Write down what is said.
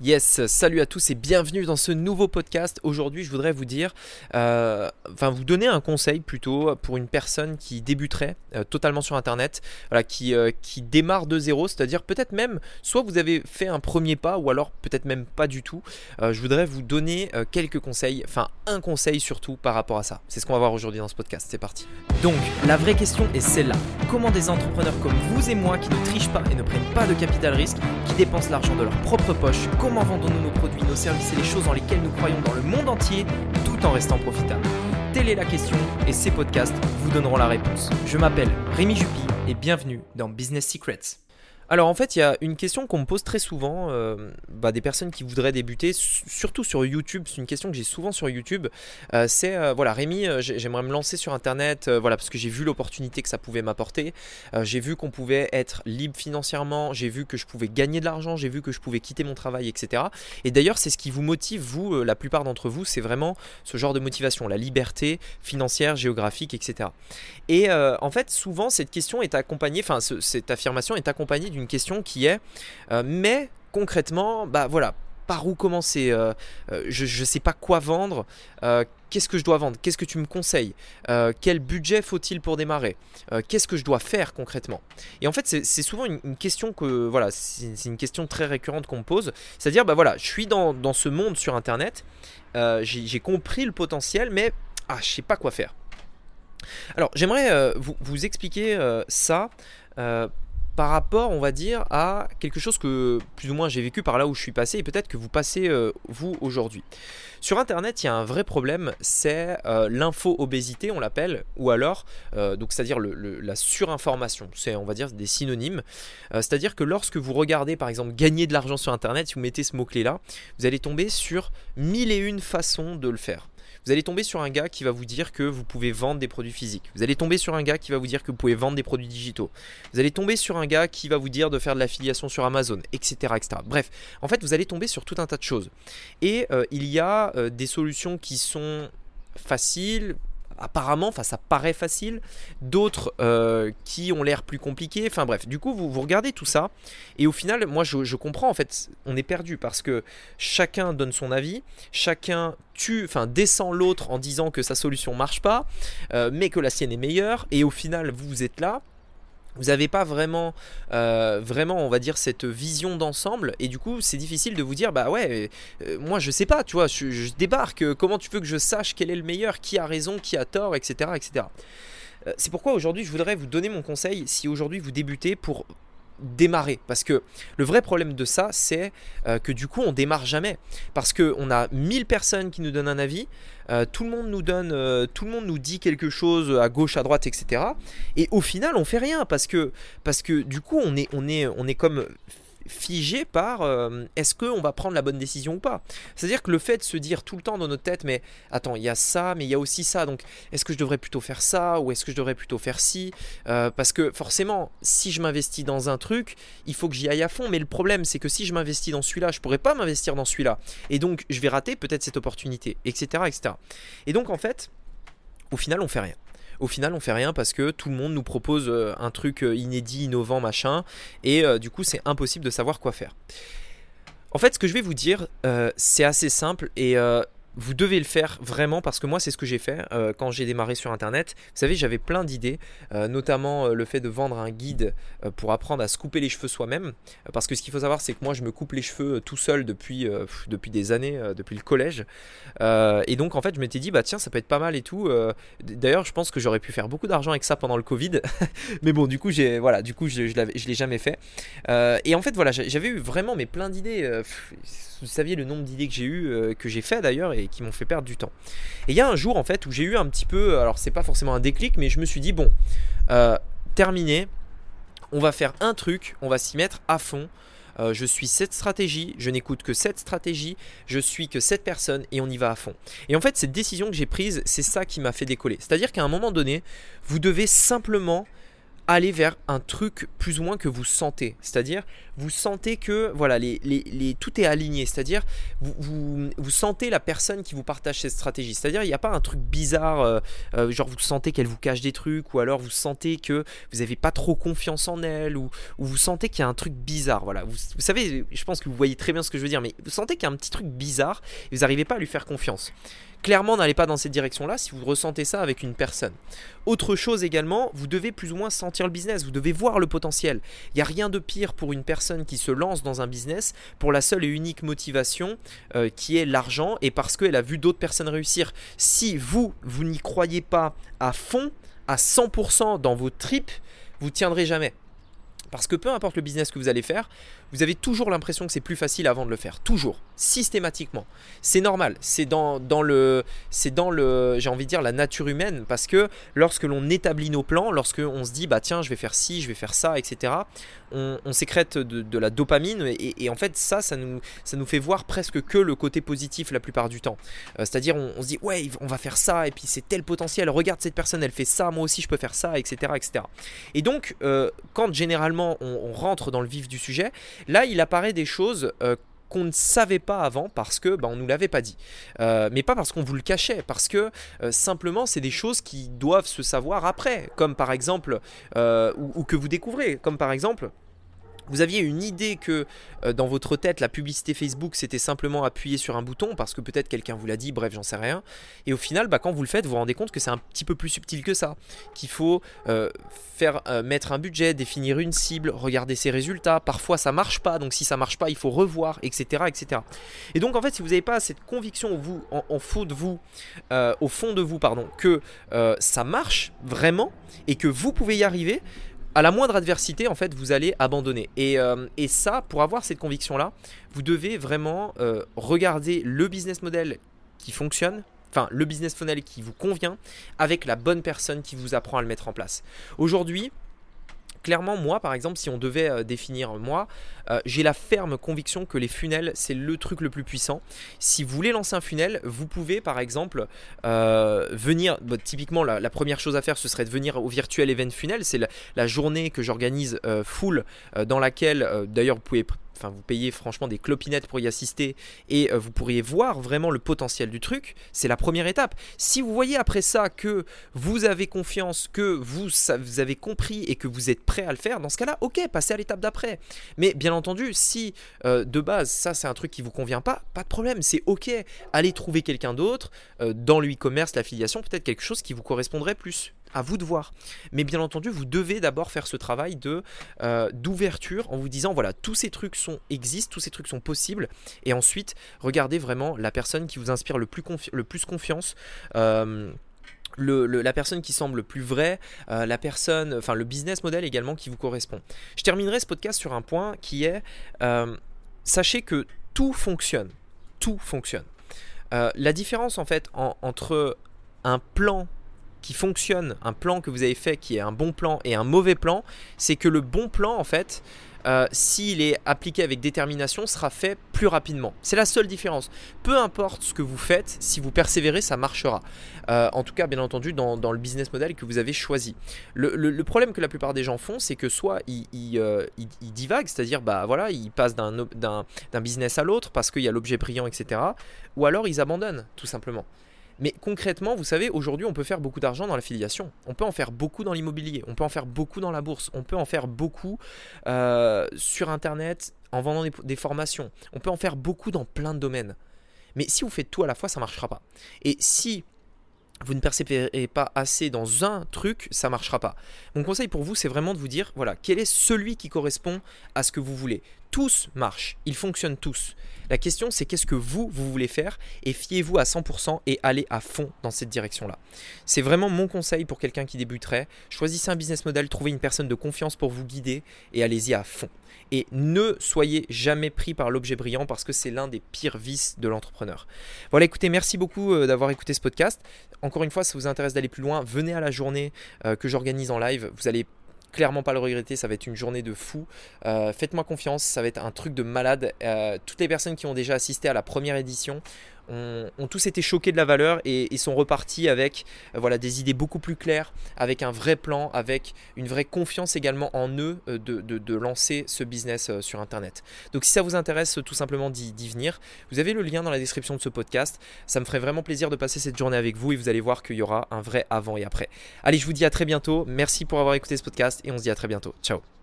Yes, salut à tous et bienvenue dans ce nouveau podcast. Aujourd'hui, je voudrais vous dire, euh, enfin vous donner un conseil plutôt pour une personne qui débuterait euh, totalement sur Internet, voilà, qui, euh, qui démarre de zéro, c'est-à-dire peut-être même, soit vous avez fait un premier pas, ou alors peut-être même pas du tout. je voudrais vous donner quelques conseils, enfin un conseil surtout par rapport à ça. C'est ce qu'on va voir aujourd'hui dans ce podcast. C'est parti. Donc, la vraie question est celle-là. Comment des entrepreneurs comme vous et moi qui ne trichent pas et ne prennent pas de capital risque, qui dépensent l'argent de leur propre poche, Comment vendons-nous nos produits, nos services et les choses dans lesquelles nous croyons dans le monde entier tout en restant profitables? Telle est la question et ces podcasts vous donneront la réponse. Je m'appelle Rémi Jupy et bienvenue dans Business Secrets. Alors en fait, il y a une question qu'on me pose très souvent, euh, bah, des personnes qui voudraient débuter, surtout sur YouTube. C'est une question que j'ai souvent sur YouTube. Euh, c'est euh, voilà, Rémi, j'aimerais me lancer sur Internet, voilà, parce que j'ai vu l'opportunité que ça pouvait m'apporter. j'ai vu qu'on pouvait être libre financièrement. J'ai vu que je pouvais gagner de l'argent. J'ai vu que je pouvais quitter mon travail, etc. Et d'ailleurs, c'est ce qui vous motive, vous, la plupart d'entre vous, c'est vraiment ce genre de motivation, la liberté financière, géographique, etc. Et en fait, souvent, cette question est accompagnée, enfin, cette affirmation est accompagnée d'une question qui est, euh, mais concrètement, bah voilà, par où commencer euh, euh, Je sais pas quoi vendre. Qu'est-ce que je dois vendre Qu'est-ce que tu me conseilles Quel budget faut-il pour démarrer Qu'est-ce que je dois faire concrètement Et en fait, c'est souvent une, question que voilà, c'est une question très récurrente qu'on me pose. C'est-à-dire, bah voilà, je suis dans, ce monde sur Internet. J'ai compris le potentiel, mais ah, je sais pas quoi faire. Alors, j'aimerais vous, expliquer ça par rapport, on va dire, à quelque chose que plus ou moins j'ai vécu par là où je suis passé et peut-être que vous passez euh, vous aujourd'hui. Sur Internet, il y a un vrai problème, c'est euh, l'info-obésité, on l'appelle, ou alors, euh, donc c'est-à-dire la surinformation. C'est, on va dire, des synonymes. c'est-à-dire que lorsque vous regardez, par exemple, gagner de l'argent sur Internet, si vous mettez ce mot-clé-là, vous allez tomber sur mille et une façons de le faire. Vous allez tomber sur un gars qui va vous dire que vous pouvez vendre des produits physiques. Vous allez tomber sur un gars qui va vous dire que vous pouvez vendre des produits digitaux. Vous allez tomber sur un gars qui va vous dire de faire de l'affiliation sur Amazon, etc.. Bref, en fait, vous allez tomber sur tout un tas de choses. Et euh, il y a euh, des solutions qui sont faciles, apparemment, enfin ça paraît facile, d'autres euh, qui ont l'air plus compliqués, enfin bref, du coup vous, vous, regardez tout ça, et au final, moi je, comprends en fait, on est perdu parce que chacun donne son avis, chacun tue, enfin descend l'autre en disant que sa solution marche pas, euh, mais que la sienne est meilleure, et au final vous êtes là, vous n'avez pas vraiment, euh, vraiment, on va dire, cette vision d'ensemble. Et du coup, c'est difficile de vous dire, bah ouais, euh, moi je sais pas, tu vois, je, débarque, comment tu veux que je sache quel est le meilleur, qui a raison, qui a tort, etc. etc. Euh, c'est pourquoi aujourd'hui, je voudrais vous donner mon conseil si aujourd'hui vous débutez pour démarrer. Parce que le vrai problème de ça, c'est euh, que du coup, on démarre jamais. Parce qu'on a 1000 personnes qui nous donnent un avis, euh, tout le monde nous donne, euh, tout le monde nous dit quelque chose à gauche, à droite, etc. Et au final, on fait rien parce que, parce que du coup, on est, on est, on est comme figé par euh, est-ce qu'on va prendre la bonne décision ou pas? C'est-à-dire que le fait de se dire tout le temps dans notre tête, mais attends, il y a ça, mais il y a aussi ça, donc est-ce que je devrais plutôt faire ça ou est-ce que je devrais plutôt faire ci? Euh, Parce que forcément, si je m'investis dans un truc, il faut que j'y aille à fond, mais le problème c'est que si je m'investis dans celui-là, je pourrais pas m'investir dans celui-là. Et donc je vais rater peut-être cette opportunité, etc., etc. Et donc en fait, au final, on fait rien au final on fait rien parce que tout le monde nous propose euh, un truc euh, inédit, innovant, machin, et euh, du coup c'est impossible de savoir quoi faire. En fait, ce que je vais vous dire, c'est assez simple et vous devez le faire vraiment parce que moi c'est ce que j'ai fait euh, quand j'ai démarré sur internet. Vous savez j'avais plein d'idées, euh, notamment euh, le fait de vendre un guide pour apprendre à se couper les cheveux soi-même. parce que ce qu'il faut savoir c'est que moi je me coupe les cheveux tout seul depuis, depuis des années, depuis le collège. et donc en fait je m'étais dit bah tiens ça peut être pas mal et tout. D'ailleurs je pense que j'aurais pu faire beaucoup d'argent avec ça pendant le Covid. Mais bon du coup j'ai voilà du coup je, l'ai jamais fait. et en fait voilà j'avais eu vraiment mais plein d'idées. vous saviez le nombre d'idées que j'ai eu, que j'ai fait d'ailleurs qui m'ont fait perdre du temps. Et il y a un jour en fait où j'ai eu un petit peu, alors c'est pas forcément un déclic, mais je me suis dit bon, euh, terminé, on va faire un truc, on va s'y mettre à fond. Euh, je suis cette stratégie, je n'écoute que cette stratégie, je suis que cette personne et on y va à fond. Et en fait, cette décision que j'ai prise, c'est ça qui m'a fait décoller. C'est-à-dire qu'à un moment donné, vous devez simplement aller vers un truc plus ou moins que vous sentez. C'est-à-dire, vous sentez que voilà, les, les, tout est aligné, c'est-à-dire vous, vous, sentez la personne qui vous partage cette stratégie, c'est-à-dire il n'y a pas un truc bizarre, euh, euh, genre vous sentez qu'elle vous cache des trucs, ou alors vous sentez que vous n'avez pas trop confiance en elle, ou, ou vous sentez qu'il y a un truc bizarre, voilà, vous, vous, savez, je pense que vous voyez très bien ce que je veux dire, mais vous sentez qu'il y a un petit truc bizarre, et vous n'arrivez pas à lui faire confiance. Clairement, n'allez pas dans cette direction-là si vous ressentez ça avec une personne. Autre chose également, vous devez plus ou moins sentir le business, vous devez voir le potentiel. Il n'y a rien de pire pour une personne qui se lance dans un business pour la seule et unique motivation euh, qui est l'argent et parce qu'elle a vu d'autres personnes réussir. Si vous, vous n'y croyez pas à fond, à 100% dans vos tripes, vous tiendrez jamais. Parce que peu importe le business que vous allez faire, vous avez toujours l'impression que c'est plus facile avant de le faire. Toujours, systématiquement. C'est normal, c'est dans, le, c'est dans le, j'ai envie de dire, la nature humaine. Parce que lorsque l'on établit nos plans, lorsque on se dit, bah tiens, je vais faire ci, je vais faire ça, etc., on, sécrète de, la dopamine. Et, en fait, ça, ça nous, ça nous fait voir presque que le côté positif la plupart du temps. Euh, c'est-à-dire, on, se dit, ouais, on va faire ça, et puis c'est tel potentiel, regarde cette personne, elle fait ça, moi aussi je peux faire ça, etc. etc. Et donc, euh, quand généralement on rentre dans le vif du sujet, Là, il apparaît des choses euh, qu'on ne savait pas avant parce que bah, on nous l'avait pas dit. Euh, mais pas parce qu'on vous le cachait, parce que euh, simplement c'est des choses qui doivent se savoir après, comme par exemple, ou, que vous découvrez, comme par exemple vous aviez une idée que euh, dans votre tête, la publicité Facebook, c'était simplement appuyer sur un bouton parce que peut-être quelqu'un vous l'a dit, bref, j'en sais rien. Et au final, bah, quand vous le faites, vous vous rendez compte que c'est un petit peu plus subtil que ça. Qu'il faut euh, faire euh, mettre un budget, définir une cible, regarder ses résultats. Parfois, ça marche pas. Donc, si ça marche pas, il faut revoir, etc. etc. Et donc, en fait, si vous n'avez pas cette conviction vous, en, en de vous, au fond de vous, pardon, que ça marche vraiment et que vous pouvez y arriver, à la moindre adversité, en fait, vous allez abandonner. Et, euh, ça, pour avoir cette conviction-là, vous devez vraiment euh, regarder le business model qui fonctionne, enfin le business model qui vous convient, avec la bonne personne qui vous apprend à le mettre en place. Aujourd'hui, clairement, moi, par exemple, si on devait euh, définir moi, euh, j'ai la ferme conviction que les funnels, c'est le truc le plus puissant. Si vous voulez lancer un funnel, vous pouvez, par exemple, euh, venir. Bah, typiquement, la, première chose à faire, ce serait de venir au virtuel event funnel. C'est la, journée que j'organise full, dans laquelle, d'ailleurs, vous pouvez enfin vous payez franchement des clopinettes pour y assister et euh, vous pourriez voir vraiment le potentiel du truc, c'est la première étape. Si vous voyez après ça que vous avez confiance, que vous, avez compris et que vous êtes prêt à le faire, dans ce cas-là, ok, passez à l'étape d'après. Mais bien entendu, si euh, de base ça c'est un truc qui vous convient pas, pas de problème, c'est ok. Allez trouver quelqu'un d'autre euh, dans le e-commerce, l'affiliation, peut-être quelque chose qui vous correspondrait plus à vous de voir. Mais bien entendu, vous devez d'abord faire ce travail euh, d'ouverture en vous disant voilà tous ces trucs existent, tous ces trucs sont possibles, et ensuite regardez vraiment la personne qui vous inspire le plus, le confiance. Euh, le, la personne qui semble plus vraie, euh, la personne, enfin le business model également qui vous correspond. Je terminerai ce podcast sur un point qui est sachez que tout fonctionne, tout fonctionne. la différence en fait entre un plan qui fonctionne, un plan que vous avez fait qui est un bon plan et un mauvais plan, c'est que le bon plan en fait, euh, s'il est appliqué avec détermination, sera fait plus rapidement. C'est la seule différence. Peu importe ce que vous faites, si vous persévérez, ça marchera. Euh, en tout cas, bien entendu, dans, le business model que vous avez choisi. Le, problème que la plupart des gens font, c'est que soit ils, ils, euh, divaguent, c'est-à-dire, bah voilà, ils passent d'un business à l'autre parce qu'il y a l'objet brillant, etc. Ou alors ils abandonnent, tout simplement. Mais concrètement, vous savez, aujourd'hui, on peut faire beaucoup d'argent dans l'affiliation. On peut en faire beaucoup dans l'immobilier. On peut en faire beaucoup dans la bourse. On peut en faire beaucoup euh, sur Internet en vendant des, formations. On peut en faire beaucoup dans plein de domaines. Mais si vous faites tout à la fois, ça ne marchera pas. Et si vous ne persévérez pas assez dans un truc, ça ne marchera pas. Mon conseil pour vous, c'est vraiment de vous dire, voilà, quel est celui qui correspond à ce que vous voulez. Tous marchent, ils fonctionnent tous. La question, c'est qu'est-ce que vous, vous voulez faire et fiez-vous à 100% et allez à fond dans cette direction-là. C'est vraiment mon conseil pour quelqu'un qui débuterait. Choisissez un business model, trouvez une personne de confiance pour vous guider et allez-y à fond. Et ne soyez jamais pris par l'objet brillant parce que c'est l'un des pires vices de l'entrepreneur. Voilà, écoutez, merci beaucoup euh, d'avoir écouté ce podcast. Encore une fois, si ça vous intéresse d'aller plus loin, venez à la journée euh, que j'organise en live. Vous allez clairement pas le regretter, ça va être une journée de fou. Euh, faites-moi confiance, ça va être un truc de malade. toutes les personnes qui ont déjà assisté à la première édition ont, tous été choqués de la valeur et, sont repartis avec voilà, des idées beaucoup plus claires, avec un vrai plan, avec une vraie confiance également en eux de, de, lancer ce business sur Internet. Donc si ça vous intéresse tout simplement d'y venir, vous avez le lien dans la description de ce podcast. Ça me ferait vraiment plaisir de passer cette journée avec vous et vous allez voir qu'il y aura un vrai avant et après. Allez, je vous dis à très bientôt. Merci pour avoir écouté ce podcast et on se dit à très bientôt. Ciao